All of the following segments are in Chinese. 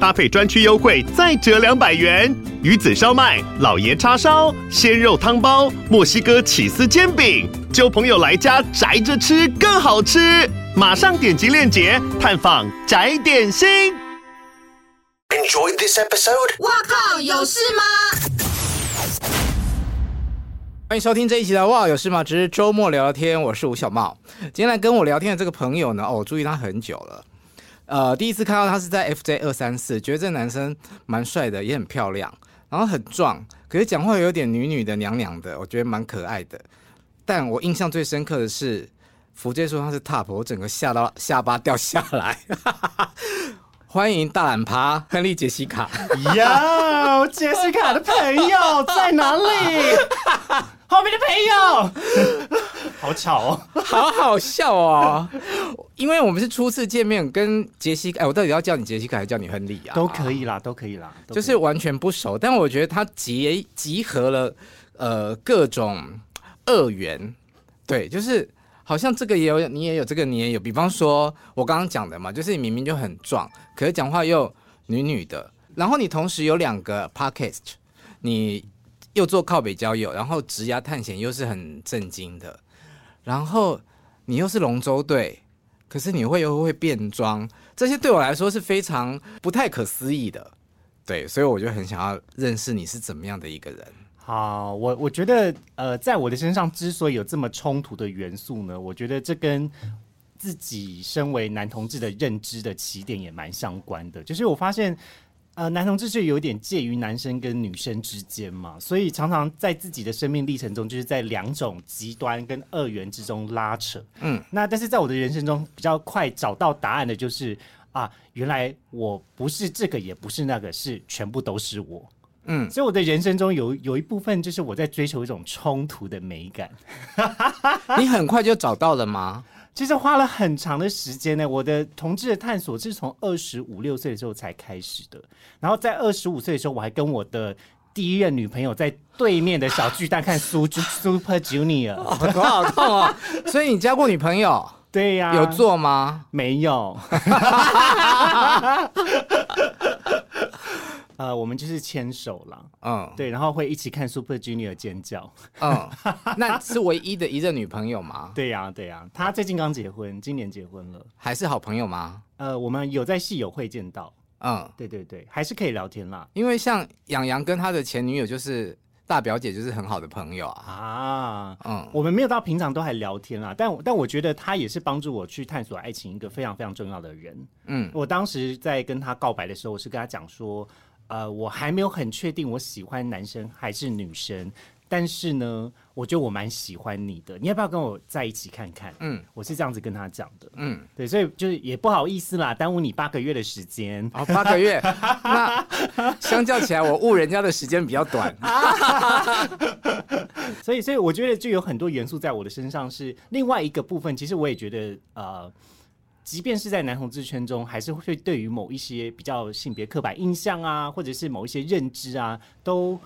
搭配专区优惠再折两百元。鱼子烧麦、老爷叉烧、鲜肉汤包、墨西哥起司煎饼，就朋友来家宅着吃更好吃。马上点击链接探访宅点心。Enjoy this episode。哇靠，有事吗？欢迎收听这一期的《哇有事吗？只是周末聊聊天》，我是吴小茂。今天来跟我聊天的这个朋友呢，哦，我注意他很久了。呃，第一次看到他是在 FJ 二三四，觉得这男生蛮帅的，也很漂亮，然后很壮，可是讲话有点女女的、娘娘的，我觉得蛮可爱的。但我印象最深刻的是。福杰说他是 top，我整个吓到下巴掉下来。欢迎大懒趴亨利杰西卡。哟，杰西卡的朋友在哪里？后面的朋友，好巧哦，好好笑哦。因为我们是初次见面，跟杰西，哎，我到底要叫你杰西卡还是叫你亨利啊？都可以啦，都可以啦，就是完全不熟。但我觉得他集集合了呃各种二元，对，就是。好像这个也有，你也有这个，你也有。比方说，我刚刚讲的嘛，就是你明明就很壮，可是讲话又女女的。然后你同时有两个 podcast，你又做靠北交友，然后职涯探险又是很震惊的。然后你又是龙舟队，可是你会又会变装，这些对我来说是非常不太可思议的。对，所以我就很想要认识你是怎么样的一个人。好，我我觉得，呃，在我的身上之所以有这么冲突的元素呢，我觉得这跟自己身为男同志的认知的起点也蛮相关的。就是我发现，呃，男同志就有点介于男生跟女生之间嘛，所以常常在自己的生命历程中，就是在两种极端跟二元之中拉扯。嗯，那但是在我的人生中，比较快找到答案的就是啊，原来我不是这个，也不是那个，是全部都是我。嗯，所以我的人生中有有一部分就是我在追求一种冲突的美感。你很快就找到了吗？其实花了很长的时间呢。我的同志的探索是从二十五六岁的时候才开始的。然后在二十五岁的时候，我还跟我的第一任女朋友在对面的小巨蛋看 Super Junior，多好痛哦！所以你交过女朋友？对呀、啊，有做吗？没有。呃，我们就是牵手了，嗯，对，然后会一起看 Super Junior 尖叫，嗯，那是唯一的一任女朋友吗？对呀、啊，对呀、啊，她最近刚结婚，今年结婚了，还是好朋友吗？呃，我们有在戏友会见到，嗯，对对对，还是可以聊天啦。因为像洋洋跟他的前女友就是大表姐，就是很好的朋友啊，啊，嗯，我们没有到平常都还聊天啦，但但我觉得她也是帮助我去探索爱情一个非常非常重要的人，嗯，我当时在跟她告白的时候，我是跟她讲说。呃，我还没有很确定我喜欢男生还是女生，但是呢，我觉得我蛮喜欢你的，你要不要跟我在一起看看？嗯，我是这样子跟他讲的。嗯，对，所以就是也不好意思啦，耽误你八个月的时间。哦，八个月，那相较起来，我误人家的时间比较短。所以，所以我觉得就有很多元素在我的身上是另外一个部分。其实我也觉得，呃。即便是在男同志圈中，还是会对于某一些比较性别刻板印象啊，或者是某一些认知啊，都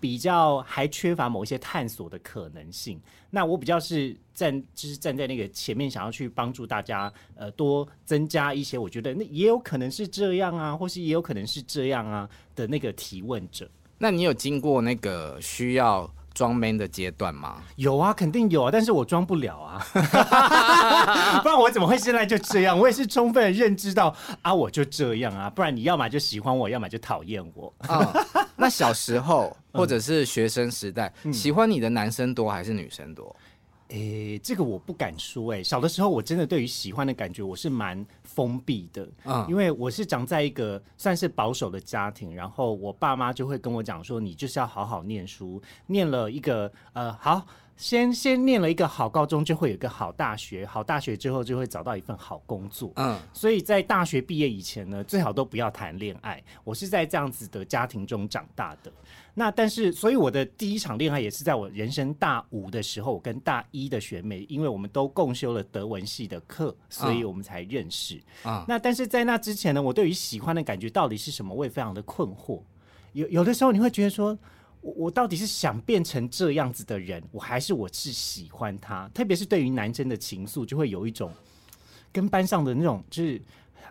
比较还缺乏某一些探索的可能性。那我比较是站，就是站在那个前面，想要去帮助大家，呃，多增加一些，我觉得那也有可能是这样啊，或是也有可能是这样啊的那个提问者。那你有经过那个需要装 man 的阶段吗？有啊，肯定有啊，但是我装不了啊，不然我怎么会现在就这样？我也是充分的认知到啊，我就这样啊，不然你要么就喜欢我，要么就讨厌我。哦，那小时候或者是学生时代，嗯，喜欢你的男生多还是女生多？诶、欸，这个我不敢说。诶，小的时候我真的对于喜欢的感觉我是蛮封闭的，嗯，因为我是长在一个算是保守的家庭，然后我爸妈就会跟我讲说，你就是要好好念书，念了一个呃好先先念了一个好高中，就会有一个好大学，好大学之后就会找到一份好工作。嗯，所以在大学毕业以前呢，最好都不要谈恋爱。我是在这样子的家庭中长大的。那但是，所以我的第一场恋爱也是在我人生大五的时候，我跟大一的学妹，因为我们都共修了德文系的课，所以我们才认识。啊、嗯，那但是在那之前呢，我对于喜欢的感觉到底是什么，我也非常的困惑。有有的时候你会觉得说，我我到底是想变成这样子的人，我还是我是喜欢他？特别是对于男生的情愫，就会有一种跟班上的那种就是。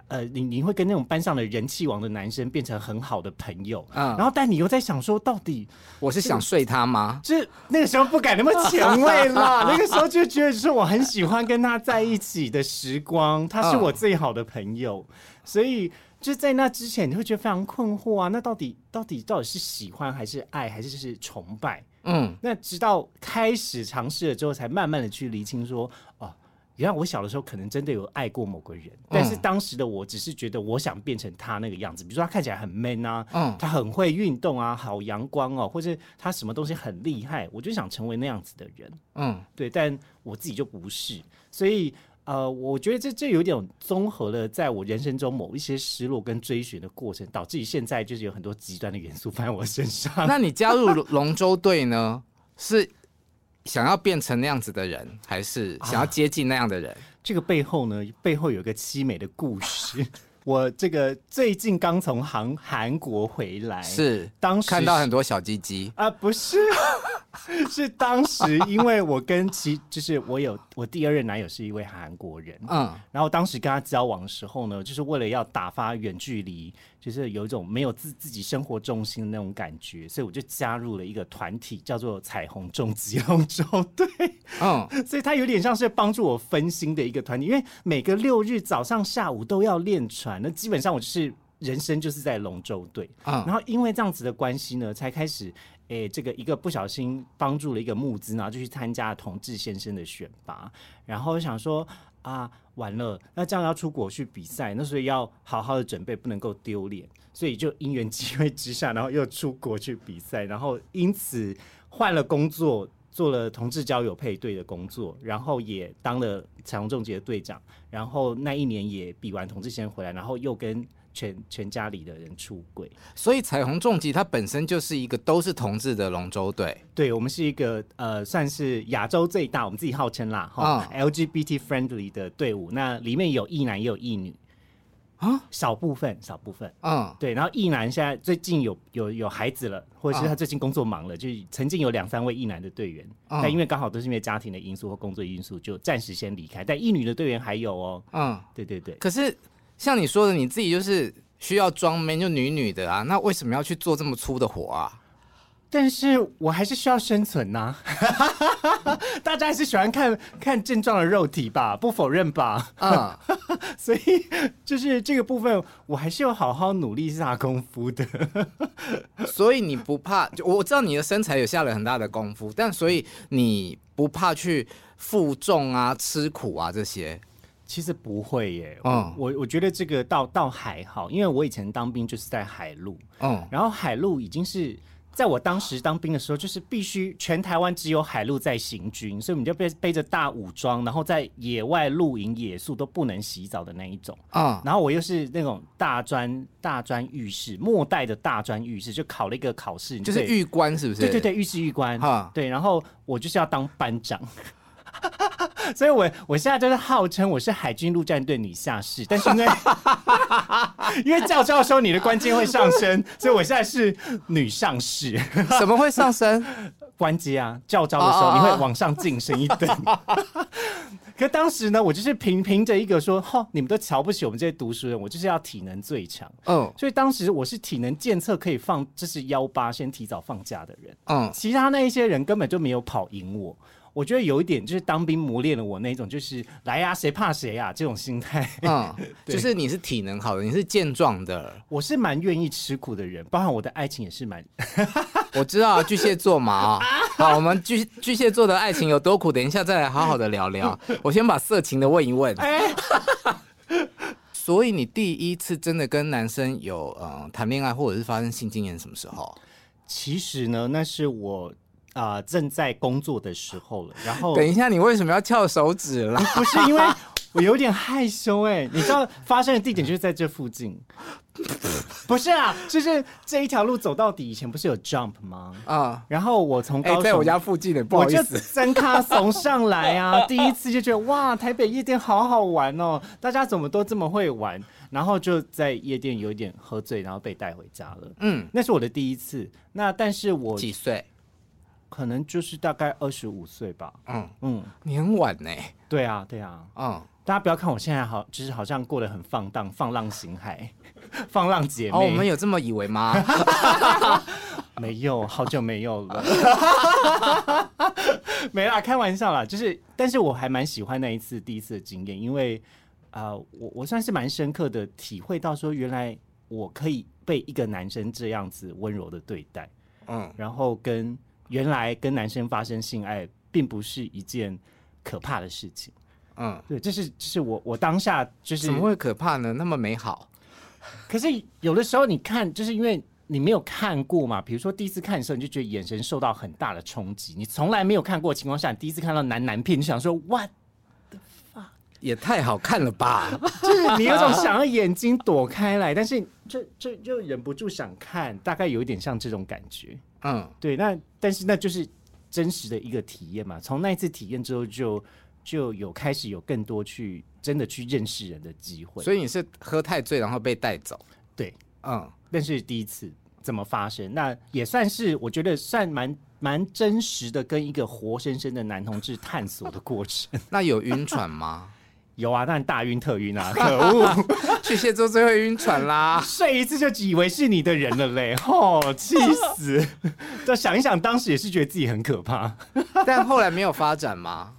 呃，你你会跟那种班上的人气王的男生变成很好的朋友，嗯，然后但你又在想说，到底我是想睡他吗？就是那个时候不敢那么前卫啦，那个时候就觉得是我很喜欢跟他在一起的时光，他是我最好的朋友，嗯、所以就在那之前，你会觉得非常困惑啊，那到底到底到底是喜欢还是爱还是就是崇拜？嗯，那直到开始尝试了之后，才慢慢的去厘清说，哦。原来我小的时候可能真的有爱过某个人，但是当时的我只是觉得我想变成他那个样子，比如说他看起来很 man 啊，嗯，他很会运动啊，好阳光哦，或者他什么东西很厉害，我就想成为那样子的人，嗯，对，但我自己就不是，所以呃，我觉得这这有点综合了，在我人生中某一些失落跟追寻的过程，导致于现在就是有很多极端的元素 放在我身上。那你加入龙舟队呢？是？想要变成那样子的人，还是想要接近那样的人？啊，这个背后呢，背后有一个凄美的故事。我这个最近刚从韩韩国回来，是当时看到很多小鸡鸡啊，不是。是当时，因为我跟其就是我有我第二任男友是一位韩国人，嗯，然后当时跟他交往的时候呢，就是为了要打发远距离，就是有一种没有自自己生活重心的那种感觉，所以我就加入了一个团体，叫做彩虹重疾龙舟队，嗯，所以它有点像是帮助我分心的一个团体，因为每个六日早上下午都要练船，那基本上我就是人生就是在龙舟队，嗯，然后因为这样子的关系呢，才开始。诶、欸，这个一个不小心帮助了一个募资，然后就去参加同志先生的选拔，然后想说啊，完了，那这样要出国去比赛，那所以要好好的准备，不能够丢脸，所以就因缘机会之下，然后又出国去比赛，然后因此换了工作，做了同志交友配对的工作，然后也当了彩虹重击的队长，然后那一年也比完同志先生回来，然后又跟。全全家里的人出轨，所以彩虹重击它本身就是一个都是同志的龙舟队。对，我们是一个呃，算是亚洲最大，我们自己号称啦，哈、嗯、LGBT friendly 的队伍。那里面有异男也有异女啊，少部分少部分，嗯，对。然后异男现在最近有有有孩子了，或者是他最近工作忙了，嗯、就曾经有两三位异男的队员，嗯、但因为刚好都是因为家庭的因素或工作因素，就暂时先离开。但异女的队员还有哦，嗯，对对对。可是。像你说的，你自己就是需要装 man 就女女的啊，那为什么要去做这么粗的活啊？但是我还是需要生存呐、啊，大家还是喜欢看看健壮的肉体吧，不否认吧？啊、嗯，所以就是这个部分，我还是要好好努力下功夫的。所以你不怕？就我知道你的身材有下了很大的功夫，但所以你不怕去负重啊、吃苦啊这些？其实不会耶，嗯，我我觉得这个倒倒还好，因为我以前当兵就是在海陆，嗯，然后海陆已经是在我当时当兵的时候，就是必须全台湾只有海陆在行军，所以我们就背背着大武装，然后在野外露营野宿都不能洗澡的那一种，啊、嗯，然后我又是那种大专大专浴室末代的大专浴室，就考了一个考试，就是预官是不是？对对对，预士预官，对，然后我就是要当班长。所以我，我我现在就是号称我是海军陆战队女下士，但是因为 因为教招的时候你的官阶会上升，所以我现在是女上士。怎么会上升？官阶啊，教招的时候你会往上晋升一等。可当时呢，我就是凭凭着一个说，哈，你们都瞧不起我们这些读书人，我就是要体能最强。嗯，所以当时我是体能检测可以放，就是幺八先提早放假的人。嗯，其他那一些人根本就没有跑赢我。我觉得有一点就是当兵磨练了我那种，就是来呀，谁怕谁呀这种心态。嗯，就是你是体能好的，你是健壮的。我是蛮愿意吃苦的人，包含我的爱情也是蛮。我知道巨蟹座嘛啊，好，我们巨巨蟹座的爱情有多苦，等一下再来好好的聊聊。我先把色情的问一问。所以你第一次真的跟男生有嗯谈恋爱或者是发生性经验什么时候？其实呢，那是我。啊、呃、正在工作的时候了。然后等一下，你为什么要翘手指啦？不是因为我有点害羞哎、欸，你知道发生的地点就是在这附近。不是啊，就是这一条路走到底，以前不是有 jump 吗？啊，然后我从高雄、欸、在我家附近的，不好意思，我就真卡怂上来啊！第一次就觉得哇，台北夜店好好玩哦，大家怎么都这么会玩？然后就在夜店有一点喝醉，然后被带回家了。嗯，那是我的第一次。那但是我几岁？可能就是大概二十五岁吧。嗯嗯，你很晚呢。对啊对啊。嗯，大家不要看我现在好，就是好像过得很放荡，放浪形骸。放浪姐妹，哦，我们有这么以为吗？没有，好久没有了。没啦，开玩笑啦。就是，但是我还蛮喜欢那一次第一次的经验，因为啊、呃，我我算是蛮深刻的体会到说，原来我可以被一个男生这样子温柔的对待，嗯，然后跟原来跟男生发生性爱，并不是一件可怕的事情，嗯，对，这是这是我我当下就是怎么会可怕呢？那么美好。可是有的时候你看，就是因为你没有看过嘛。比如说第一次看的时候，你就觉得眼神受到很大的冲击。你从来没有看过的情况下，你第一次看到男男片，你想说 What the fuck？也太好看了吧！就是你有种想要眼睛躲开来，但是就就就忍不住想看，大概有一点像这种感觉。嗯，对。那但是那就是真实的一个体验嘛。从那一次体验之后就，就就有开始有更多去。真的去认识人的机会，所以你是喝太醉然后被带走？对，嗯，那是第一次怎么发生？那也算是我觉得算蛮蛮真实的，跟一个活生生的男同志探索的过程。那有晕船吗？有啊，但大晕特晕啊！可恶，巨蟹座最会晕船啦，睡一次就以为是你的人了嘞！吼、哦，气死！再想一想，当时也是觉得自己很可怕，但后来没有发展吗？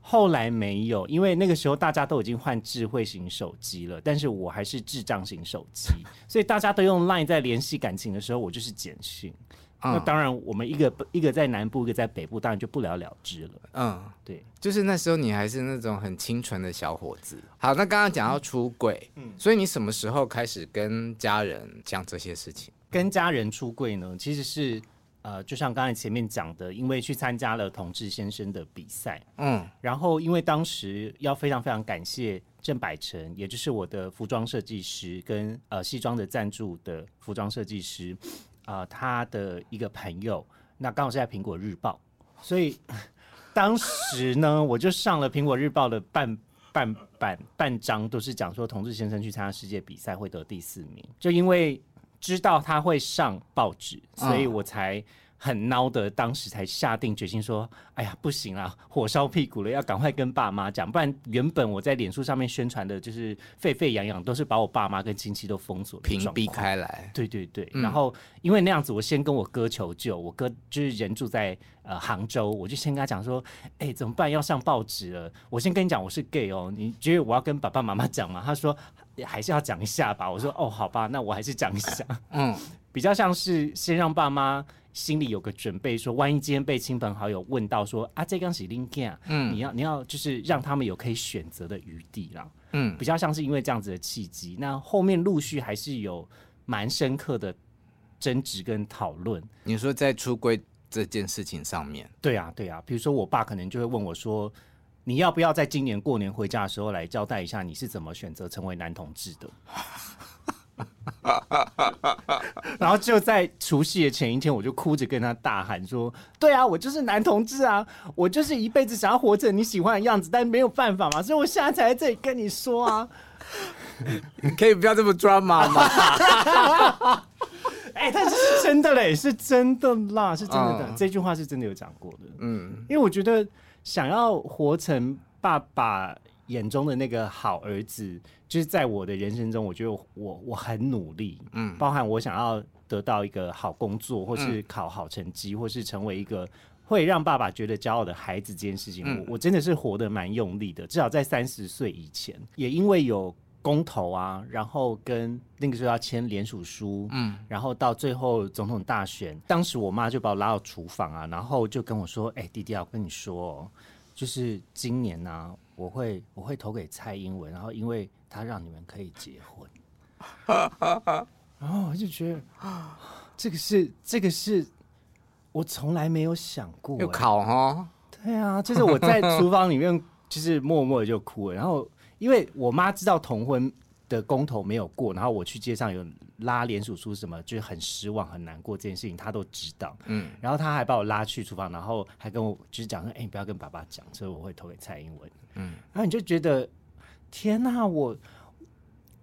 后来没有，因为那个时候大家都已经换智慧型手机了，但是我还是智障型手机，所以大家都用 Line 在联系感情的时候，我就是简讯。嗯、那当然，我们一个一个在南部，一个在北部，当然就不了了之了。嗯，对，就是那时候你还是那种很清纯的小伙子。好，那刚刚讲到出轨，嗯，所以你什么时候开始跟家人讲这些事情？跟家人出柜呢，其实是。呃，就像刚才前面讲的，因为去参加了同志先生的比赛，嗯，然后因为当时要非常非常感谢郑百成，也就是我的服装设计师跟呃西装的赞助的服装设计师，啊、呃，他的一个朋友，那刚好是在苹果日报，所以 当时呢，我就上了苹果日报的半半半半张，都是讲说同志先生去参加世界比赛会得第四名，就因为。知道他会上报纸，所以我才很孬的，当时才下定决心说：“哎呀，不行啊，火烧屁股了，要赶快跟爸妈讲，不然原本我在脸书上面宣传的就是沸沸扬扬，都是把我爸妈跟亲戚都封锁、屏蔽开来。”对对对，嗯、然后因为那样子，我先跟我哥求救，我哥就是人住在呃杭州，我就先跟他讲说：“哎、欸，怎么办？要上报纸了，我先跟你讲，我是 gay 哦，你觉得我要跟爸爸妈妈讲吗？”他说。还是要讲一下吧。我说哦，好吧，那我还是讲一下。嗯，比较像是先让爸妈心里有个准备，说万一今天被亲朋好友问到说啊，这刚是林健，嗯，你要你要就是让他们有可以选择的余地啦。嗯，比较像是因为这样子的契机，那后面陆续还是有蛮深刻的争执跟讨论。你说在出柜这件事情上面，对啊，对啊，比如说我爸可能就会问我说。你要不要在今年过年回家的时候来交代一下你是怎么选择成为男同志的？然后就在除夕的前一天，我就哭着跟他大喊说：“对啊，我就是男同志啊，我就是一辈子想要活成你喜欢的样子，但没有办法嘛，所以我现在才在这里跟你说啊，你 可以不要这么抓马吗？哎、欸，但是是真的嘞，是真的啦，是真的的，嗯、这句话是真的有讲过的，嗯，因为我觉得。想要活成爸爸眼中的那个好儿子，就是在我的人生中，我觉得我我很努力，嗯，包含我想要得到一个好工作，或是考好成绩，或是成为一个会让爸爸觉得骄傲的孩子，这件事情，我我真的是活得蛮用力的。至少在三十岁以前，也因为有公投啊，然后跟那个时候要签联署书，嗯，然后到最后总统大选，当时我妈就把我拉到厨房啊，然后就跟我说：“哎、欸，弟弟啊，我跟你说哦。”就是今年呢、啊，我会我会投给蔡英文，然后因为他让你们可以结婚，然 后我就觉得这个是这个是我从来没有想过、欸，又考哈？对啊，就是我在厨房里面，就是默默的就哭了。然后因为我妈知道同婚的公投没有过，然后我去街上有拉联署书什么，就是很失望、很难过这件事情，他都知道。嗯，然后他还把我拉去厨房，然后还跟我就是讲说：“哎、欸，你不要跟爸爸讲，所以我会投给蔡英文。”嗯，然后你就觉得天哪，我。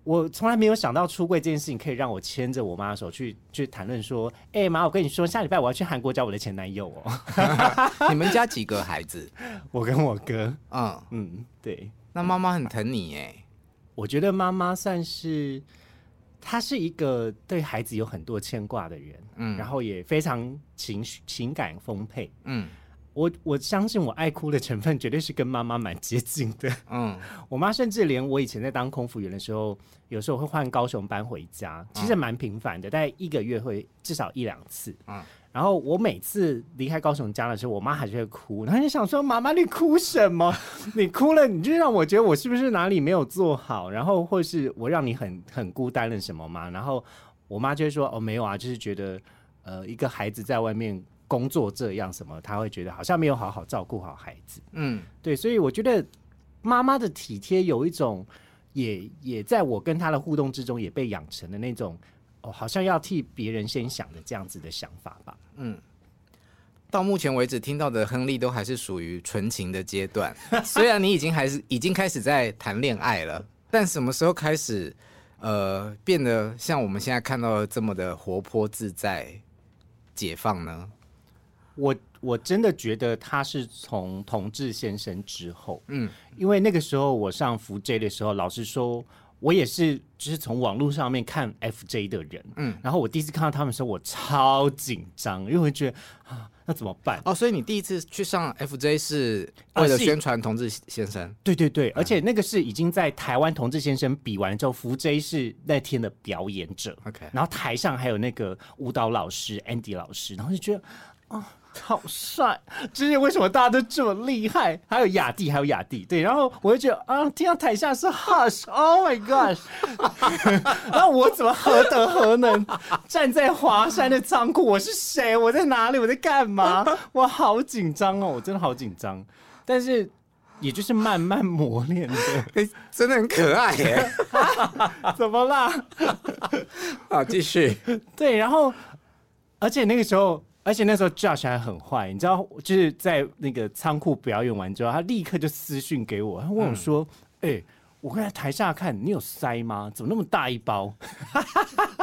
我从来没有想到出柜这件事情可以让我牵着我妈的手去去谈论说，哎、欸、妈，我跟你说，下礼拜我要去韩国找我的前男友哦。你们家几个孩子？我跟我哥。嗯嗯，对。那妈妈很疼你耶。我觉得妈妈算是，她是一个对孩子有很多牵挂的人。嗯，然后也非常情绪情感丰沛。嗯。我我相信我爱哭的成分绝对是跟妈妈蛮接近的。嗯，我妈甚至连我以前在当空服员的时候，有时候会换高雄班回家，其实蛮频繁的，大概一个月会至少一两次。嗯，然后我每次离开高雄家的时候，我妈还是会哭，然后就想说：“妈妈，你哭什么？你哭了，你就让我觉得我是不是哪里没有做好？然后或是我让你很很孤单了什么吗？”然后我妈就会说：“哦，没有啊，就是觉得呃，一个孩子在外面。”工作这样什么，他会觉得好像没有好好照顾好孩子。嗯，对，所以我觉得妈妈的体贴有一种也，也也在我跟她的互动之中也被养成的那种，哦，好像要替别人先想的这样子的想法吧。嗯，到目前为止听到的亨利都还是属于纯情的阶段，虽然你已经还是已经开始在谈恋爱了，但什么时候开始呃变得像我们现在看到的这么的活泼自在、解放呢？我我真的觉得他是从同志先生之后，嗯，因为那个时候我上福 J 的时候，老师说，我也是就是从网络上面看 FJ 的人，嗯，然后我第一次看到他们的时候，我超紧张，因为我觉得啊，那怎么办？哦，所以你第一次去上 FJ 是为了宣传同志先生？对对对，而且那个是已经在台湾同志先生比完之后，福 J 是那天的表演者，OK，然后台上还有那个舞蹈老师 Andy 老师，然后就觉得啊。好帅！之前为什么大家都这么厉害？还有雅蒂，还有雅蒂，对。然后我就觉得啊，听到台下是 Hush，Oh my gosh！然后我怎么何德何能站在华山的仓库？我是谁？我在哪里？我在干嘛？我好紧张哦！我真的好紧张。但是也就是慢慢磨练的，欸，真的很可爱耶！怎么啦？好，继续。对，然后而且那个时候。而且那时候 Josh 还很坏，你知道，就是在那个仓库表演完之后，他立刻就私讯给我，他问我说：“哎、嗯欸，我刚才台下看你有塞吗？怎么那么大一包？”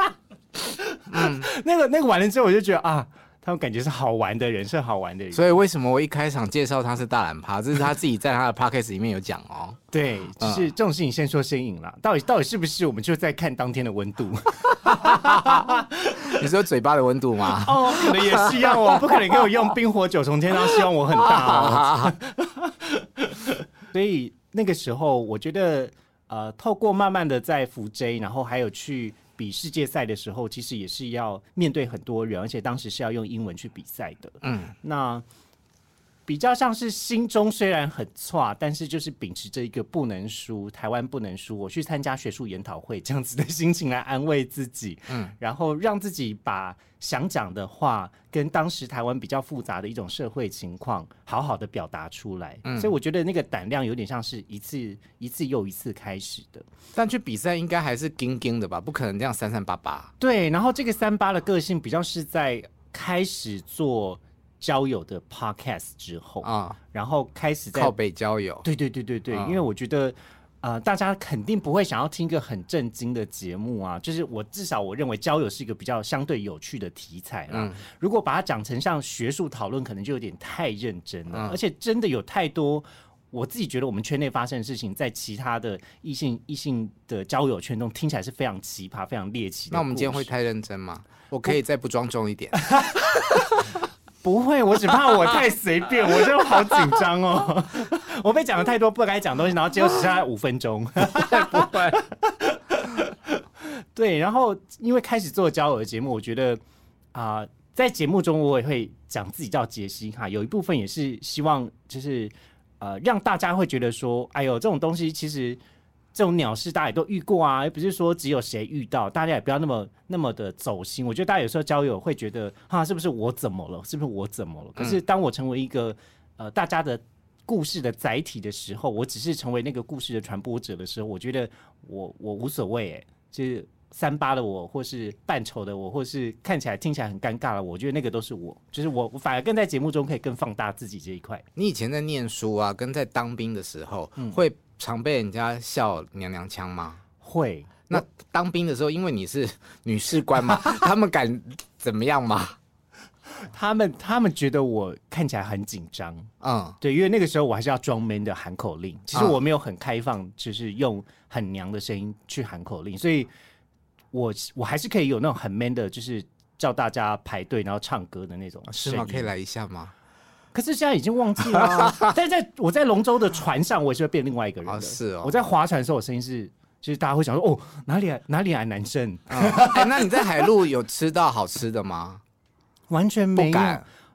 嗯，那个那个完了之后，我就觉得啊。他们感觉是好玩的人，是好玩的人。所以为什么我一开场介绍他是大懒趴，这是他自己在他的 podcast 里面有讲哦。对，就是这种事情先说先赢了。到底到底是不是？我们就在看当天的温度。你说嘴巴的温度吗？哦，可能也是一样哦。不可能给我用冰火九重天，然后希望我很大哦。所以那个时候，我觉得呃，透过慢慢的在扶 J，然后还有去。比世界赛的时候，其实也是要面对很多人，而且当时是要用英文去比赛的。嗯，那比较像是心中虽然很差，但是就是秉持着一个不能输，台湾不能输，我去参加学术研讨会这样子的心情来安慰自己。嗯，然后让自己把想讲的话跟当时台湾比较复杂的一种社会情况好好的表达出来。嗯，所以我觉得那个胆量有点像是一次一次又一次开始的。但去比赛应该还是惊惊的吧？不可能这样三三八八。对，然后这个三八的个性比较是在开始做交友的 podcast 之后啊，然后开始在靠北交友。对对对对对，因为我觉得。呃，大家肯定不会想要听一个很震惊的节目啊！就是我至少我认为交友是一个比较相对有趣的题材啦。嗯、如果把它讲成像学术讨论，可能就有点太认真了。嗯、而且真的有太多，我自己觉得我们圈内发生的事情，在其他的异性异性的交友圈中听起来是非常奇葩、非常猎奇。那我们今天会太认真吗？我可以再不庄重一点。不会，我只怕我太随便，我就好紧张哦。我被讲了太多不该讲的东西，然后结果只剩下五分钟。不会。对，然后因为开始做交友的节目，我觉得啊、呃，在节目中我也会讲自己叫杰西哈，有一部分也是希望就是呃让大家会觉得说，哎呦，这种东西其实这种鸟事大家也都遇过啊，又不是说只有谁遇到，大家也不要那么那么的走心。我觉得大家有时候交友会觉得，哈，是不是我怎么了？是不是我怎么了？可是当我成为一个呃大家的故事的载体的时候，我只是成为那个故事的传播者的时候，我觉得我我无所谓，哎，就是。三八的我，或是扮丑的我，或是看起来听起来很尴尬的我，我觉得那个都是我，就是我，我反而更在节目中可以更放大自己这一块。你以前在念书啊，跟在当兵的时候，嗯、会常被人家笑娘娘腔吗？会。那当兵的时候，因为你是 女士官嘛，他们敢怎么样吗？他们他们觉得我看起来很紧张，嗯，对，因为那个时候我还是要装 man 的喊口令，其实我没有很开放，就是用很娘的声音去喊口令，所以。我我还是可以有那种很 man 的，就是叫大家排队然后唱歌的那种，是吗？可以来一下吗？可是现在已经忘记了、啊。但是在我在龙舟的船上，我也是会变另外一个人的。哦是哦。我在划船的时候，我声音是，就是大家会想说，哦，哪里来哪里来男生？哎、欸，那你在海陆有吃到好吃的吗？完全没有。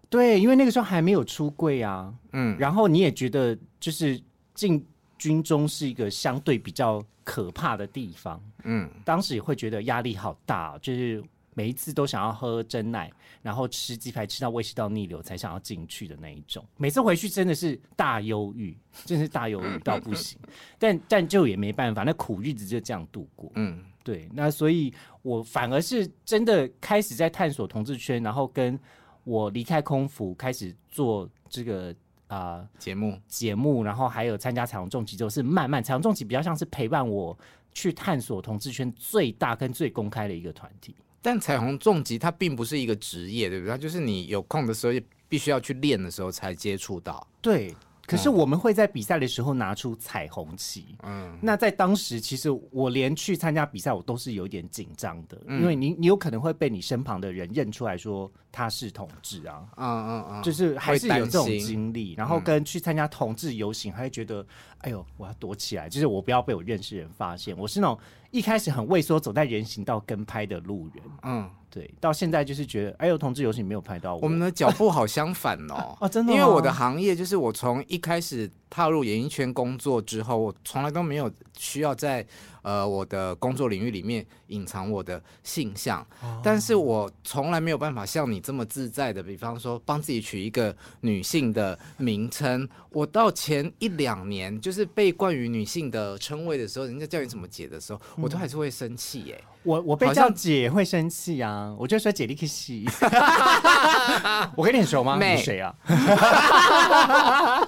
对，因为那个时候还没有出柜啊。嗯。然后你也觉得，就是进军中是一个相对比较。可怕的地方，嗯，当时也会觉得压力好大，就是每一次都想要喝真奶，然后吃鸡排吃到胃食道逆流才想要进去的那一种。每次回去真的是大忧郁，真是大忧郁到不行。但但就也没办法，那苦日子就这样度过。嗯，对。那所以我反而是真的开始在探索同志圈，然后跟我离开空服开始做这个。啊，节、呃、目节目，然后还有参加彩虹重击，就是慢慢彩虹重击比较像是陪伴我去探索同志圈最大跟最公开的一个团体。但彩虹重疾它并不是一个职业，对不对？它就是你有空的时候，必须要去练的时候才接触到。对。可是我们会在比赛的时候拿出彩虹旗。嗯，那在当时，其实我连去参加比赛，我都是有点紧张的，嗯、因为你你有可能会被你身旁的人认出来说他是同志啊。嗯嗯嗯，就是还是有这种经历。然后跟去参加同志游行，还会觉得，哎呦，我要躲起来，就是我不要被我认识人发现。我是那种一开始很畏缩，走在人行道跟拍的路人。嗯。对，到现在就是觉得，哎呦，同志游行没有拍到我。我们的脚步好相反哦。啊，真的，因为我的行业就是我从一开始踏入演艺圈工作之后，我从来都没有需要在。呃，我的工作领域里面隐藏我的性向，哦、但是我从来没有办法像你这么自在的，比方说帮自己取一个女性的名称。我到前一两年，就是被冠于女性的称谓的时候，人家叫你怎么姐的时候，嗯、我都还是会生气耶。我我被叫姐会生气啊，我就说姐你可惜。我跟你很熟吗？妹你谁啊？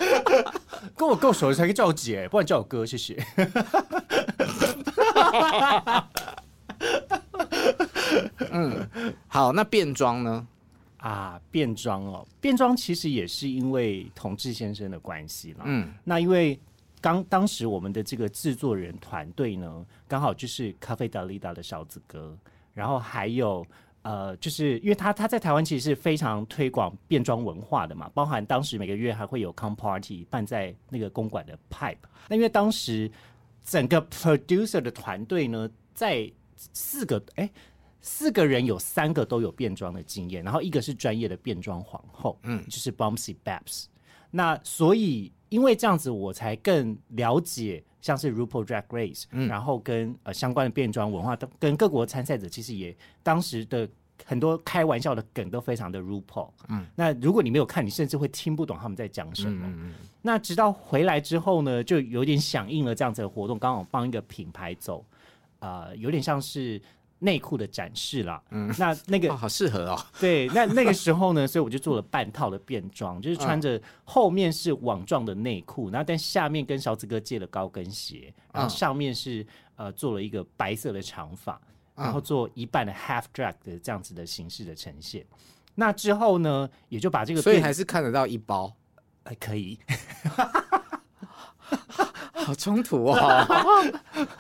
跟我够熟的才可以叫我姐，不然叫我哥，谢谢。嗯，好，那变装呢？啊，变装哦，变装其实也是因为同志先生的关系啦。嗯，那因为刚当时我们的这个制作人团队呢，刚好就是咖啡达利达的小子哥，然后还有呃，就是因为他他在台湾其实是非常推广变装文化的嘛，包含当时每个月还会有 come party 办在那个公馆的 pipe。那因为当时。整个 producer 的团队呢，在四个哎四个人有三个都有变装的经验，然后一个是专业的变装皇后，嗯，就是 Bombsy Babs。那所以因为这样子，我才更了解像是 RuPaul Drag Race，嗯，然后跟呃相关的变装文化，跟各国参赛者其实也当时的。很多开玩笑的梗都非常的 RuPaul，嗯，那如果你没有看，你甚至会听不懂他们在讲什么。嗯嗯，那直到回来之后呢，就有点响应了这样子的活动，刚好帮一个品牌走，呃，有点像是内裤的展示啦。嗯，那那个、哦、好适合哦。对，那那个时候呢，所以我就做了半套的变装，就是穿着后面是网状的内裤，然后但下面跟小子哥借了高跟鞋，然后上面是呃做了一个白色的长发。然后做一半的 half drag 的这样子的形式的呈现，那之后呢，也就把这个，所以还是看得到一包，还可以，好冲突哦。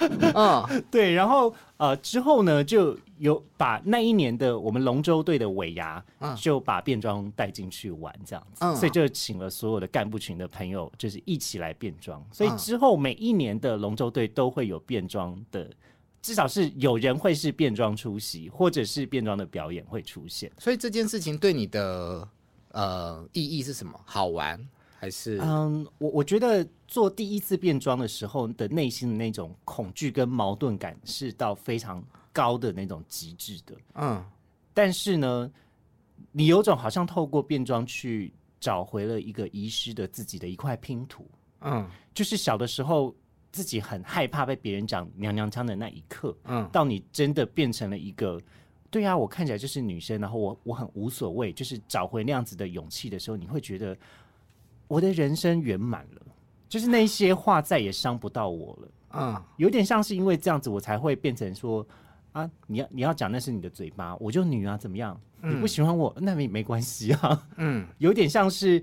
嗯，对，然后呃之后呢，就有把那一年的我们龙舟队的尾牙，就把变装带进去玩这样子，嗯、所以就请了所有的干部群的朋友，就是一起来变装，所以之后每一年的龙舟队都会有变装的。至少是有人会是变装出席，或者是变装的表演会出现。所以这件事情对你的呃意义是什么？好玩还是嗯，我我觉得做第一次变装的时候的内心的那种恐惧跟矛盾感是到非常高的那种极致的。嗯，但是呢，你有种好像透过变装去找回了一个遗失的自己的一块拼图。嗯，就是小的时候自己很害怕被别人讲娘娘腔的那一刻，嗯，到你真的变成了一个，对啊，我看起来就是女生，然后我我很无所谓，就是找回那样子的勇气的时候，你会觉得我的人生圆满了，就是那些话再也伤不到我了，嗯，有点像是因为这样子，我才会变成说啊，你要你要讲那是你的嘴巴，我就女啊，怎么样？你不喜欢我，那没没关系啊，嗯，有点像是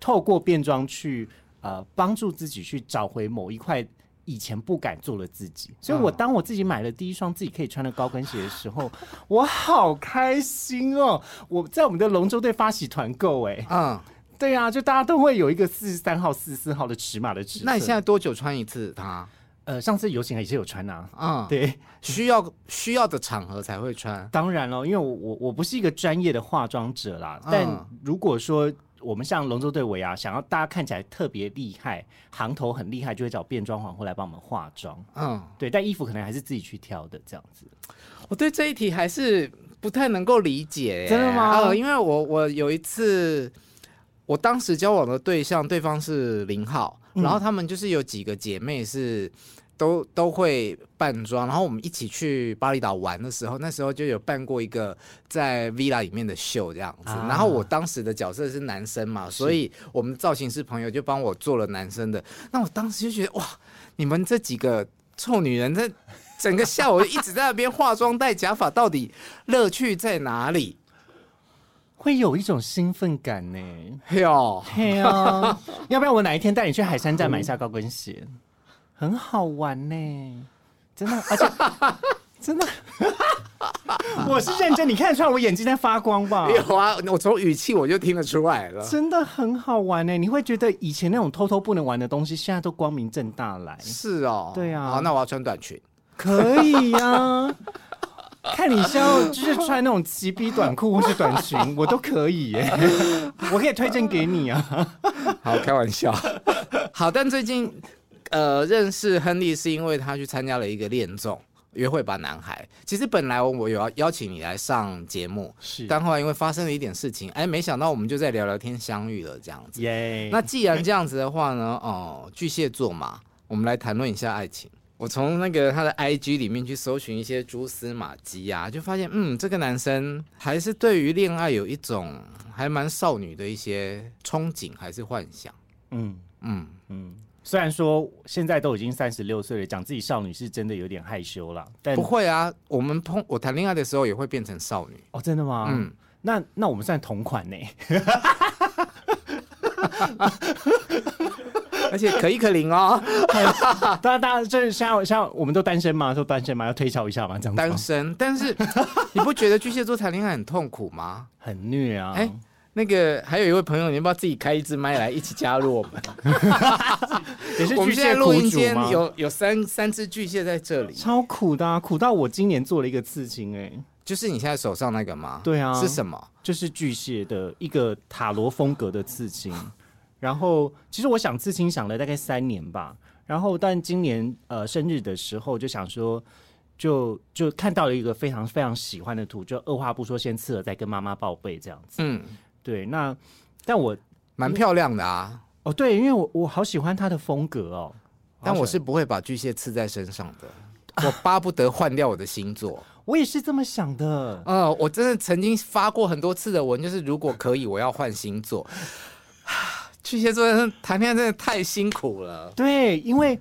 透过变装去。呃，帮助自己去找回某一块以前不敢做的自己，所以我当我自己买了第一双自己可以穿的高跟鞋的时候，我好开心哦！我在我们的龙舟队发起团购，哎，嗯，对啊，就大家都会有一个四十三号、四十四号的尺码的尺寸。那你现在多久穿一次它？呃，上次游行也是有穿啊，嗯，对，需要需要的场合才会穿。当然了，因为我我我不是一个专业的化妆者啦，但如果说。我们像龙舟队尾啊，想要大家看起来特别厉害，行头很厉害，就会找变装皇后来帮我们化妆。嗯，对，但衣服可能还是自己去挑的这样子。我对这一题还是不太能够理解，真的吗？呃，因为我我有一次，我当时交往的对象，对方是零号，嗯，然后他们就是有几个姐妹是。都都会扮装，然后我们一起去巴厘岛玩的时候，那时候就有扮过一个在 villa 里面的秀这样子。啊、然后我当时的角色是男生嘛，所以我们造型师朋友就帮我做了男生的。那我当时就觉得哇，你们这几个臭女人，在整个下午一直在那边化妆戴假发，到底乐趣在哪里？会有一种兴奋感呢。嘿哦，嘿哦，要不要我哪一天带你去海山站买一下高跟鞋？很好玩呢，真的，而且真的，我是认真，你看得出来我眼睛在发光吧？有啊，我从语气我就听得出来了。真的很好玩呢，你会觉得以前那种偷偷不能玩的东西，现在都光明正大来。是哦，对啊。好，那我要穿短裙。可以呀、啊，看你需要就是穿那种齐逼短裤或是短裙，我都可以耶，我可以推荐给你啊。好，开玩笑。好，但最近。呃，认识亨利是因为他去参加了一个恋综约会吧男孩。其实本来我有要邀请你来上节目，是，但后来因为发生了一点事情，哎，没想到我们就在聊聊天相遇了这样子。耶、那既然这样子的话呢，哦，巨蟹座嘛，我们来谈论一下爱情。我从那个他的 IG 里面去搜寻一些蛛丝马迹啊，就发现，嗯，这个男生还是对于恋爱有一种还蛮少女的一些憧憬还是幻想。嗯嗯嗯。虽然说现在都已经三十六岁了，讲自己少女是真的有点害羞了。但不会啊，我们碰我谈恋爱的时候也会变成少女哦，真的吗？嗯，那那我们算同款呢，而且可一可零哦。当然，当然，就是像像我们都单身嘛，说单身嘛，要推敲一下嘛，这样单身。但是 你不觉得巨蟹座谈恋爱很痛苦吗？很虐啊！欸那个还有一位朋友，你要不要自己开一支麦来一起加入我们？也是我们现在录音间有有三三只巨蟹在这里，超苦的，啊，苦到我今年做了一个刺青，哎，就是你现在手上那个吗？对啊，是什么？就是巨蟹的一个塔罗风格的刺青。然后其实我想刺青想了大概三年吧，然后但今年呃生日的时候就想说，就就看到了一个非常非常喜欢的图，就二话不说先刺了，再跟妈妈报备这样子。嗯。对，那但我蛮漂亮的啊。哦，对，因为我我好喜欢他的风格哦。但我是不会把巨蟹刺在身上的，我巴不得换掉我的星座。我也是这么想的。呃，我真的曾经发过很多次的文，就是如果可以，我要换星座。巨蟹座谈恋爱真的太辛苦了。对，因为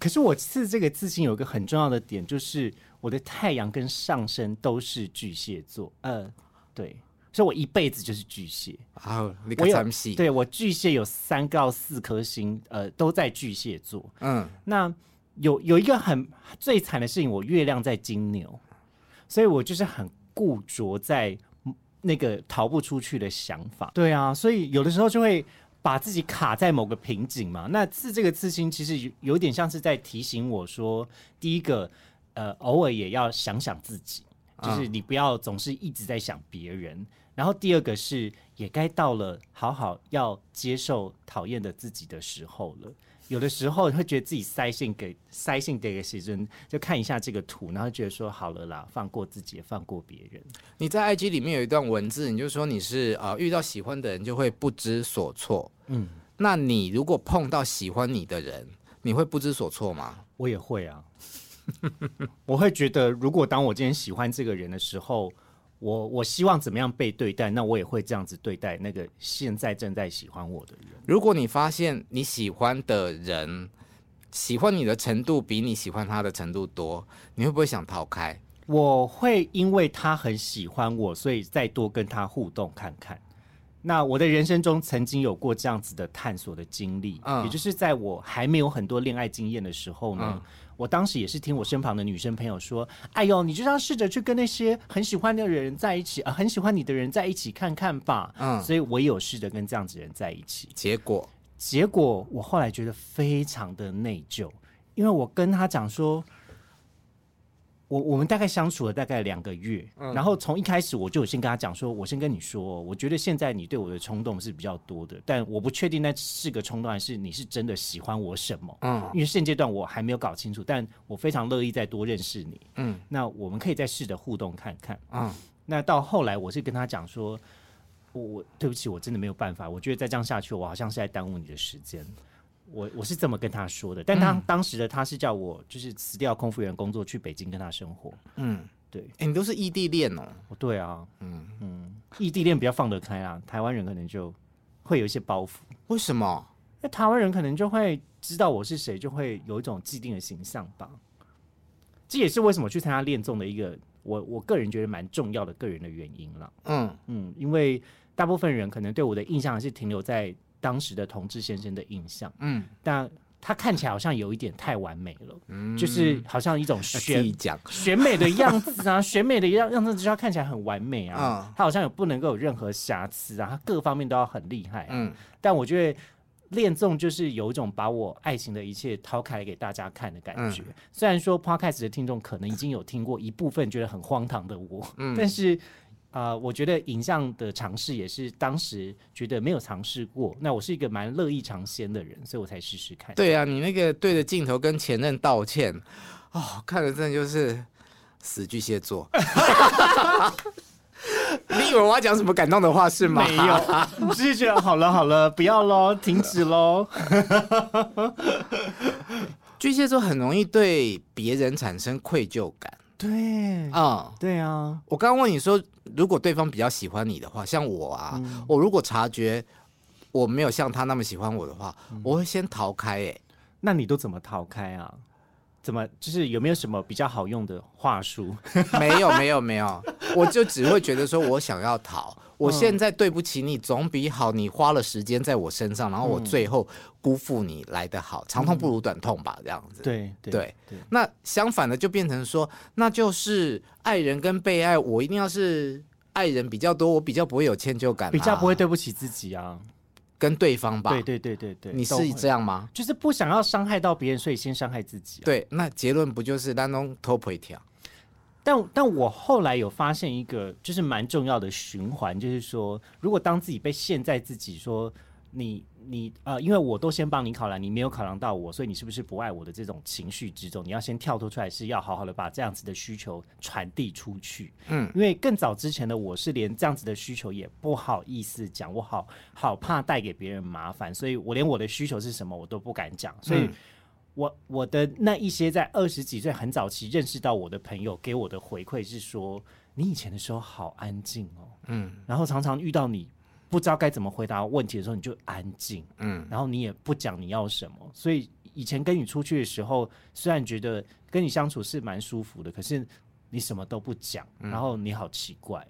可是我刺这个自信有一个很重要的点，就是我的太阳跟上升都是巨蟹座。呃，对。所以我一辈子就是巨蟹啊！你我有对我巨蟹有三到四颗星，呃，都在巨蟹座。嗯，那有有一个很最惨的事情，我月亮在金牛，所以我就是很固着在那个逃不出去的想法。对啊，所以有的时候就会把自己卡在某个瓶颈嘛。那刺这个刺青，其实有有点像是在提醒我说，第一个，呃，偶尔也要想想自己，就是你不要总是一直在想别人。然后第二个是，也该到了好好要接受讨厌的自己的时候了。有的时候会觉得自己塞性给塞性给个时针，就看一下这个图，然后觉得说好了啦，放过自己，放过别人。你在 IG 里面有一段文字，你就说你是呃遇到喜欢的人就会不知所措。嗯，那你如果碰到喜欢你的人，你会不知所措吗？我也会啊，我会觉得如果当我今天喜欢这个人的时候。我我希望怎么样被对待，那我也会这样子对待那个现在正在喜欢我的人。如果你发现你喜欢的人喜欢你的程度比你喜欢他的程度多，你会不会想逃开？我会因为他很喜欢我，所以再多跟他互动看看。那我的人生中曾经有过这样子的探索的经历，嗯，也就是在我还没有很多恋爱经验的时候呢。嗯我当时也是听我身旁的女生朋友说：“哎呦，你就要试着去跟那些很喜欢的人在一起，呃，很喜欢你的人在一起看看吧。”嗯，所以我也有试着跟这样子的人在一起。结果，结果我后来觉得非常的内疚，因为我跟他讲说。我我们大概相处了大概两个月，嗯、然后从一开始我就有先跟他讲说，我先跟你说，我觉得现在你对我的冲动是比较多的，但我不确定那是个冲动还是你是真的喜欢我什么。嗯，因为现阶段我还没有搞清楚，但我非常乐意再多认识你。嗯，那我们可以再试着互动看看。嗯，那到后来我是跟他讲说，我我对不起，我真的没有办法，我觉得再这样下去，我好像是在耽误你的时间。我我是这么跟他说的，但他、嗯、当时的他是叫我就是辞掉空服员工作去北京跟他生活。嗯，对，哎、欸，你都是异地恋哦？对啊，嗯嗯，异地恋比较放得开啊，台湾人可能就会有一些包袱。为什么？那台湾人可能就会知道我是谁，就会有一种既定的形象吧。这也是为什么去参加恋综的一个我我个人觉得蛮重要的个人的原因了。嗯嗯，因为大部分人可能对我的印象还是停留在。当时的同志先生的印象，嗯，但他看起来好像有一点太完美了，嗯，就是好像一种选选美的样子啊，选美的样样子就要看起来很完美啊，嗯，他好像有不能够有任何瑕疵啊，他各方面都要很厉害，啊，嗯，但我觉得恋综就是有一种把我爱情的一切掏开来给大家看的感觉，嗯，虽然说 Podcast 的听众可能已经有听过一部分觉得很荒唐的我，嗯，但是。啊、呃，我觉得影像的尝试也是当时觉得没有尝试过。那我是一个蛮乐意尝鲜的人，所以我才试试看。对啊，你那个对着镜头跟前任道歉，哦，看着真的就是死巨蟹座。你以为我要讲什么感动的话是吗？没有，你只是觉得好了好了，不要喽，停止喽。巨蟹座很容易对别人产生愧疚感。对啊，对啊。我刚刚问你说，如果对方比较喜欢你的话，像我啊，嗯、我如果察觉我没有像他那么喜欢我的话，嗯、我会先逃开。哎，那你都怎么逃开啊？怎么就是有没有什么比较好用的话术？没有，没有，没有。我就只会觉得说我想要逃。我现在对不起你，总比好你花了时间在我身上，然后我最后辜负你来得好。长痛不如短痛吧，这样子。对对对。那相反的就变成说，那就是爱人跟被爱，我一定要是爱人比较多，我比较不会有歉疚感，比较不会对不起自己啊，跟对方吧。对对对对对。你是这样吗？就是不想要伤害到别人，所以先伤害自己。对，那结论不就是当中偷赔条？但但我后来有发现一个就是蛮重要的循环，就是说，如果当自己被陷在自己说你你呃，因为我都先帮你考量，你没有考量到我，所以你是不是不爱我的这种情绪之中，你要先跳脱出来，是要好好的把这样子的需求传递出去。嗯，因为更早之前的我是连这样子的需求也不好意思讲，我好好怕带给别人麻烦，所以我连我的需求是什么我都不敢讲，所以。嗯我我的那一些在二十几岁很早期认识到我的朋友给我的回馈是说，你以前的时候好安静哦，嗯，然后常常遇到你不知道该怎么回答问题的时候，你就安静，嗯，然后你也不讲你要什么，所以以前跟你出去的时候，虽然觉得跟你相处是蛮舒服的，可是你什么都不讲，然后你好奇怪，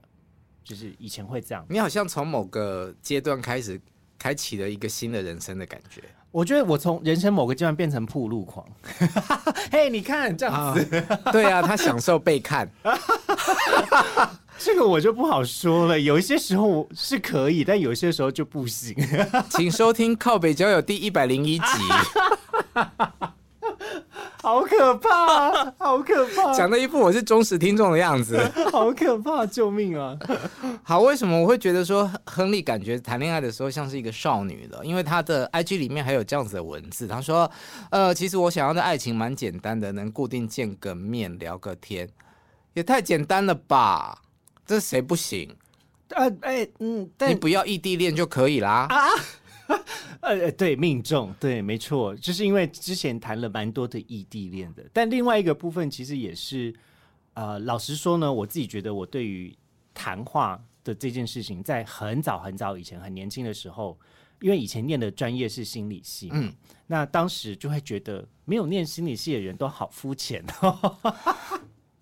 就是以前会这样，你好像从某个阶段开始开启了一个新的人生的感觉。我觉得我从人生某个阶段变成铺路狂，嘿你看这样子，啊对啊，他享受被看，这个我就不好说了。有一些时候是可以，但有些时候就不行。请收听靠北交友第一百零一集。好可怕，好可怕，讲的一副我是忠实听众的样子，好可怕，救命啊！好，为什么我会觉得说亨利感觉谈恋爱的时候像是一个少女了？因为他的 IG 里面还有这样子的文字，他说：“呃，其实我想要的爱情蛮简单的，能固定见个面聊个天，也太简单了吧？这谁不行？呃，哎，嗯，但你不要异地恋就可以啦。”啊 呃，对，命中，对，没错，就是因为之前谈了蛮多的异地恋的，但另外一个部分其实也是，呃，老实说呢，我自己觉得我对于谈话的这件事情，在很早很早以前，很年轻的时候，因为以前念的专业是心理系，嗯，那当时就会觉得没有念心理系的人都好肤浅哦。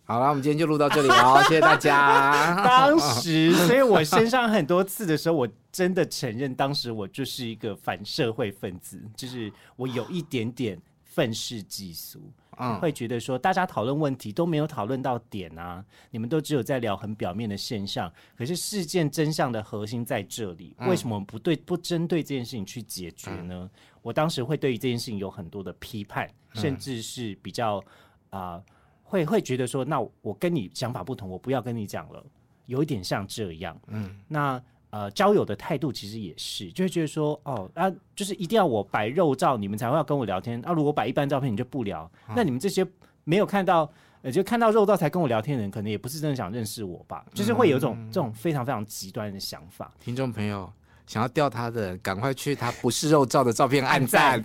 好了，我们今天就录到这里哦，谢谢大家。当时，所以我身上很多次的时候，我真的承认，当时我就是一个反社会分子，就是我有一点点愤世嫉俗，嗯，会觉得说大家讨论问题都没有讨论到点啊，你们都只有在聊很表面的现象，可是事件真相的核心在这里，为什么不对不针对这件事情去解决呢？我当时会对于这件事情有很多的批判，甚至是比较啊。呃会会觉得说，那我跟你想法不同，我不要跟你讲了，有一点像这样。嗯，那呃，交友的态度其实也是，就会觉得说，哦，啊，就是一定要我摆肉照，你们才会要跟我聊天。啊，如果摆一般照片，你就不聊。嗯、那你们这些没有看到，呃，就看到肉照才跟我聊天的人，可能也不是真的想认识我吧？就是会有一种、嗯、这种非常非常极端的想法。听众朋友想要钓他的，赶快去他不是肉照的照片按赞。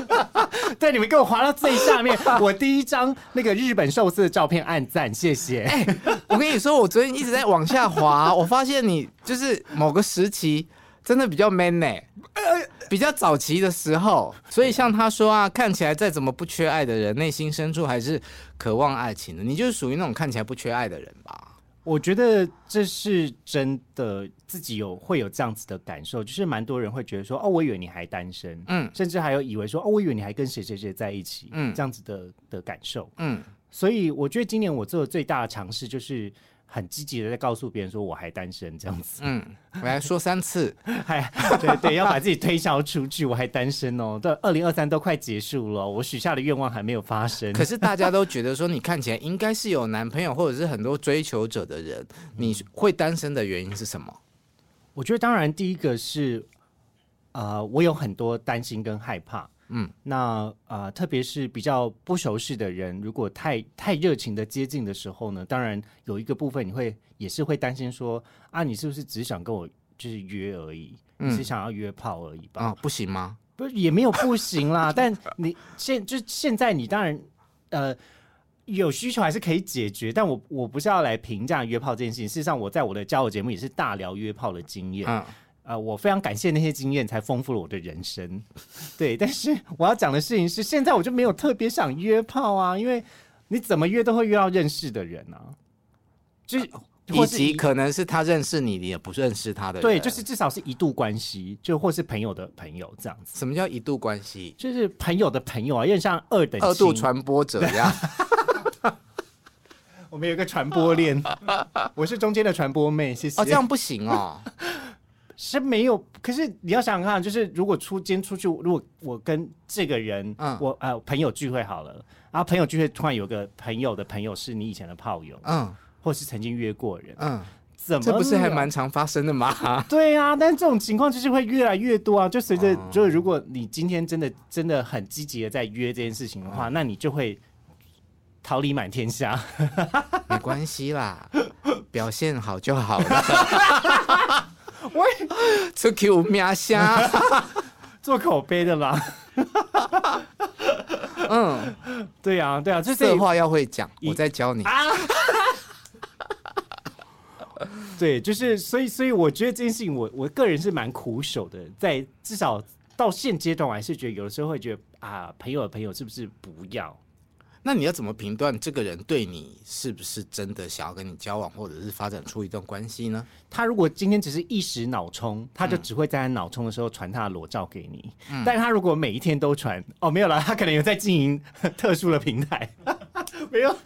对，你们给我滑到最下面，我第一张那个日本寿司的照片按赞，谢谢。欸，我跟你说，我昨天一直在往下滑，我发现你就是某个时期真的比较 man 呢，欸，比较早期的时候。所以像他说啊，看起来再怎么不缺爱的人，内心深处还是渴望爱情的。你就是属于那种看起来不缺爱的人吧？我觉得这是真的，自己有会有这样子的感受，就是蛮多人会觉得说，哦，我以为你还单身，嗯，甚至还有以为说，哦，我以为你还跟谁谁谁在一起，嗯，这样子的的感受，嗯，所以我觉得今年我做的最大的尝试就是。很积极的在告诉别人说我还单身这样子，嗯，我还说三次，还对对，要把自己推销出去，我还单身哦。对，二零二三都快结束了，我许下的愿望还没有发生。可是大家都觉得说你看起来应该是有男朋友或者是很多追求者的人，你会单身的原因是什么？我觉得当然第一个是，呃，我有很多担心跟害怕。嗯，那啊、呃，特别是比较不熟悉的人，如果太太热情的接近的时候呢，当然有一个部分你会也是会担心说啊，你是不是只想跟我就是约而已，嗯、你是想要约炮而已吧？啊，不行吗？不，也没有不行啦。但你现就现在你当然呃有需求还是可以解决，但我我不是要来评价约炮这件事情。事实上，我在我的交友节目也是大聊约炮的经验。嗯。呃，我非常感谢那些经验，才丰富了我的人生。对，但是我要讲的事情是，现在我就没有特别想约炮啊，因为你怎么约都会约到认识的人啊，就以及可能是他认识你，你也不认识他的人。对，就是至少是一度关系，就或是朋友的朋友这样子。什么叫一度关系？就是朋友的朋友啊，有点像二等二度传播者一样。我们有个传播链，我是中间的传播妹，谢谢。哦，这样不行哦。是没有，可是你要想想看，就是如果出今天出去，如果我跟这个人，嗯，我呃朋友聚会好了，然后朋友聚会突然有个朋友的朋友是你以前的炮友，嗯，或是曾经约过人，嗯，怎么这不是还蛮常发生的吗？对啊，但这种情况就是会越来越多啊，就随着、嗯、就是如果你今天真的真的很积极的在约这件事情的话，嗯、那你就会桃李满天下，没关系啦，表现好就好了。喂，出去有名声，做口碑的啦。嗯，对呀、啊，对呀、啊，这话要会讲，我再教你。对，就是所以，所以我觉得这件事情我，我我个人是蛮苦手的，在至少到现阶段，我还是觉得有的时候会觉得啊，朋友的朋友是不是不要？那你要怎么评断这个人对你是不是真的想要跟你交往，或者是发展出一段关系呢？他如果今天只是一时脑冲，他就只会在他脑冲的时候传他的裸照给你。嗯，但是他如果每一天都传，哦，没有了，他可能有在经营特殊的平台，没有，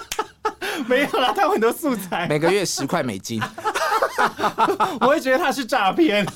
没有了，他有很多素材，每个月十块美金，我会觉得他是诈骗。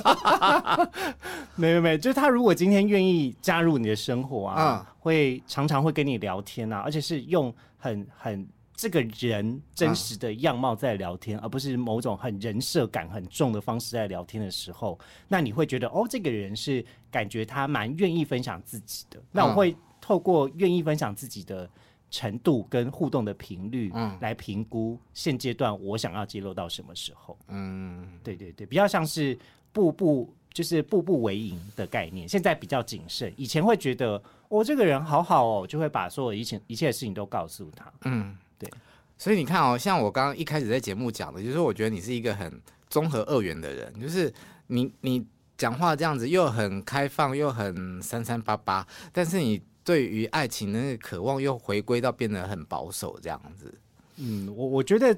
没没没，就是他如果今天愿意加入你的生活啊，嗯、会常常会跟你聊天啊，而且是用很很这个人真实的样貌在聊天，嗯、而不是某种很人设感很重的方式在聊天的时候，那你会觉得哦，这个人是感觉他蛮愿意分享自己的。那我会透过愿意分享自己的程度跟互动的频率，嗯，来评估现阶段我想要揭露到什么时候。嗯，对对对，比较像是步步。就是步步为营的概念，现在比较谨慎。以前会觉得我、哦、这个人好好哦，就会把所有一切一切的事情都告诉他。嗯，对。所以你看哦，像我刚刚一开始在节目讲的，就是我觉得你是一个很综合二元的人，就是你你讲话这样子又很开放，又很三三八八，但是你对于爱情的那个渴望又回归到变得很保守这样子。嗯，我我觉得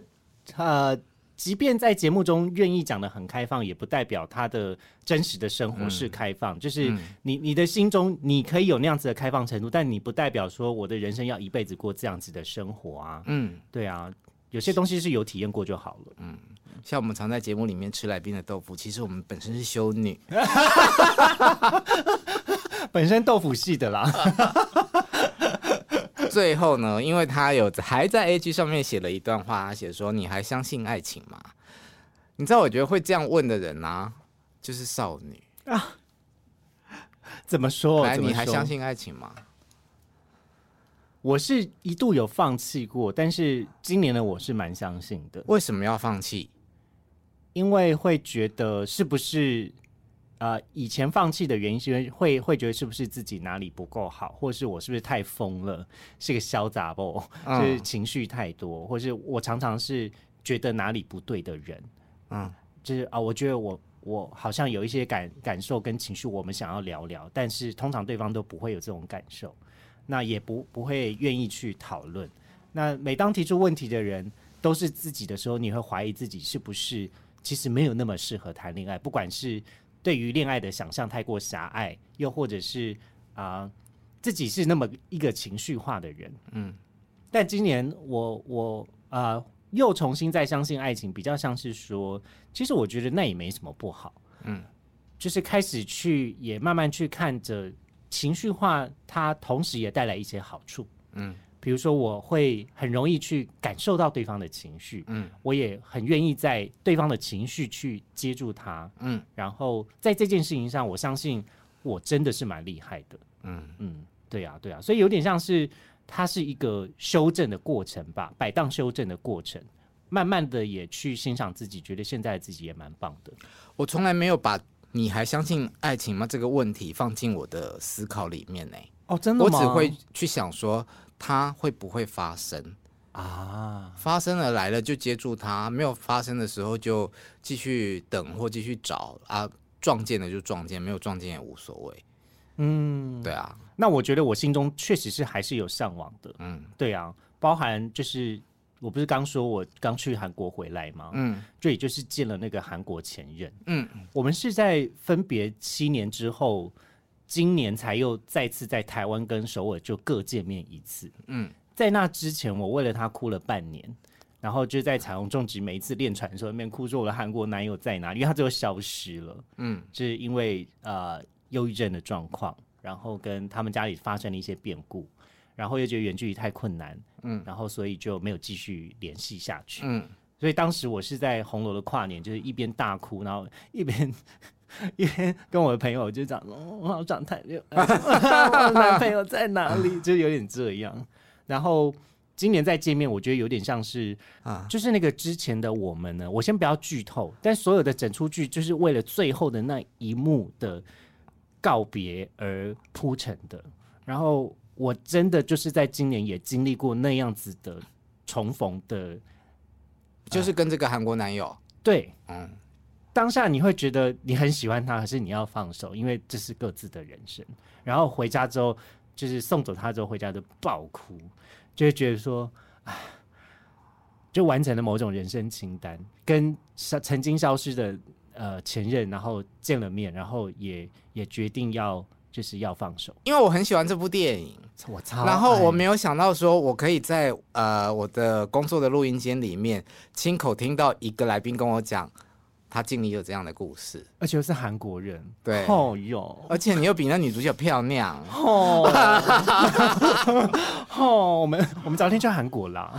呃。即便在节目中愿意讲的很开放，也不代表他的真实的生活是开放。嗯、就是你你的心中你可以有那样子的开放程度，但你不代表说我的人生要一辈子过这样子的生活啊。嗯，对啊，有些东西是有体验过就好了。嗯，像我们常在节目里面吃来宾的豆腐，其实我们本身是修女，本身豆腐系的啦。最后呢，因为他有还在 A G 上面写了一段话，他写说：“你还相信爱情吗？”你知道，我觉得会这样问的人呢、啊，就是少女啊。怎么说？来，你还相信爱情吗？我是一度有放弃过，但是今年的我是蛮相信的。为什么要放弃？因为会觉得是不是？呃，以前放弃的原因是因为会会觉得是不是自己哪里不够好，或者是我是不是太疯了，是个潇洒不，就是情绪太多，或是我常常是觉得哪里不对的人，嗯，就是啊、呃，我觉得我我好像有一些感感受跟情绪，我们想要聊聊，但是通常对方都不会有这种感受，那也不不会愿意去讨论。那每当提出问题的人都是自己的时候，你会怀疑自己是不是其实没有那么适合谈恋爱，不管是。对于恋爱的想象太过狭隘，又或者是啊、呃，自己是那么一个情绪化的人，嗯。但今年我我啊、呃，又重新再相信爱情，比较像是说，其实我觉得那也没什么不好，嗯。就是开始去也慢慢去看着情绪化，它同时也带来一些好处，嗯。比如说，我会很容易去感受到对方的情绪，嗯，我也很愿意在对方的情绪去接住他，嗯，然后在这件事情上，我相信我真的是蛮厉害的，嗯嗯，对呀对呀，所以有点像是它是一个修正的过程吧，摆荡修正的过程，慢慢的也去欣赏自己，觉得现在的自己也蛮棒的。我从来没有把你还相信爱情吗这个问题放进我的思考里面呢。哦，真的吗？我只会去想说。它会不会发生啊？发生了来了就接住它，没有发生的时候就继续等或继续找啊。撞见了就撞见，没有撞见也无所谓。嗯，对啊。那我觉得我心中确实是还是有向往的。嗯，对啊，包含就是我不是刚说我刚去韩国回来吗？嗯，这也就是见了那个韩国前任。嗯，我们是在分别七年之后。今年才又再次在台湾跟首尔就各见面一次。嗯，在那之前，我为了他哭了半年，然后就在彩虹种植每一次练船的时候，那边哭说我的韩国男友在哪里？因为他最后消失了。嗯，就是因为呃忧郁症的状况，然后跟他们家里发生了一些变故，然后又觉得远距离太困难。嗯，然后所以就没有继续联系下去。嗯，所以当时我是在红楼的跨年，就是一边大哭，然后一边。因为跟我的朋友就讲说，我好想谈恋爱，我男朋友在哪里？就有点这样。然后今年再见面，我觉得有点像是啊，就是那个之前的我们呢。我先不要剧透，但所有的整出剧就是为了最后的那一幕的告别而铺成的。然后我真的就是在今年也经历过那样子的重逢的，就是跟这个韩国男友。对，嗯。当下你会觉得你很喜欢他，可是你要放手，因为这是各自的人生。然后回家之后，就是送走他之后回家就爆哭，就会觉得说，唉，就完成了某种人生清单，跟消曾经消失的呃前任，然后见了面，然后也也决定要就是要放手。因为我很喜欢这部电影，我操！然后我没有想到说我可以在呃我的工作的录音间里面亲口听到一个来宾跟我讲。他经历了这样的故事，而且又是韩国人，对，哦哟，而且你又比那女主角漂亮，哦，哦，我们我们早天去韩国啦，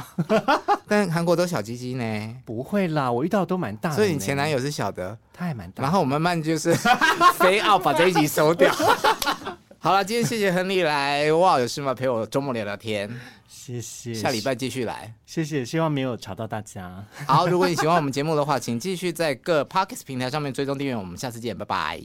但韩国都小鸡鸡呢，不会啦，我遇到的都蛮大的，所以你前男友是小的，他还蛮大，然后我们慢慢就是 非要把这一集收掉。好了，今天谢谢亨利来，哇，有事吗？陪我周末聊聊天。谢谢，下礼拜继续来。谢谢，希望没有吵到大家。好，如果你喜欢我们节目的话，请继续在各 Podcast 平台上面追踪订阅。我们下次见，拜拜。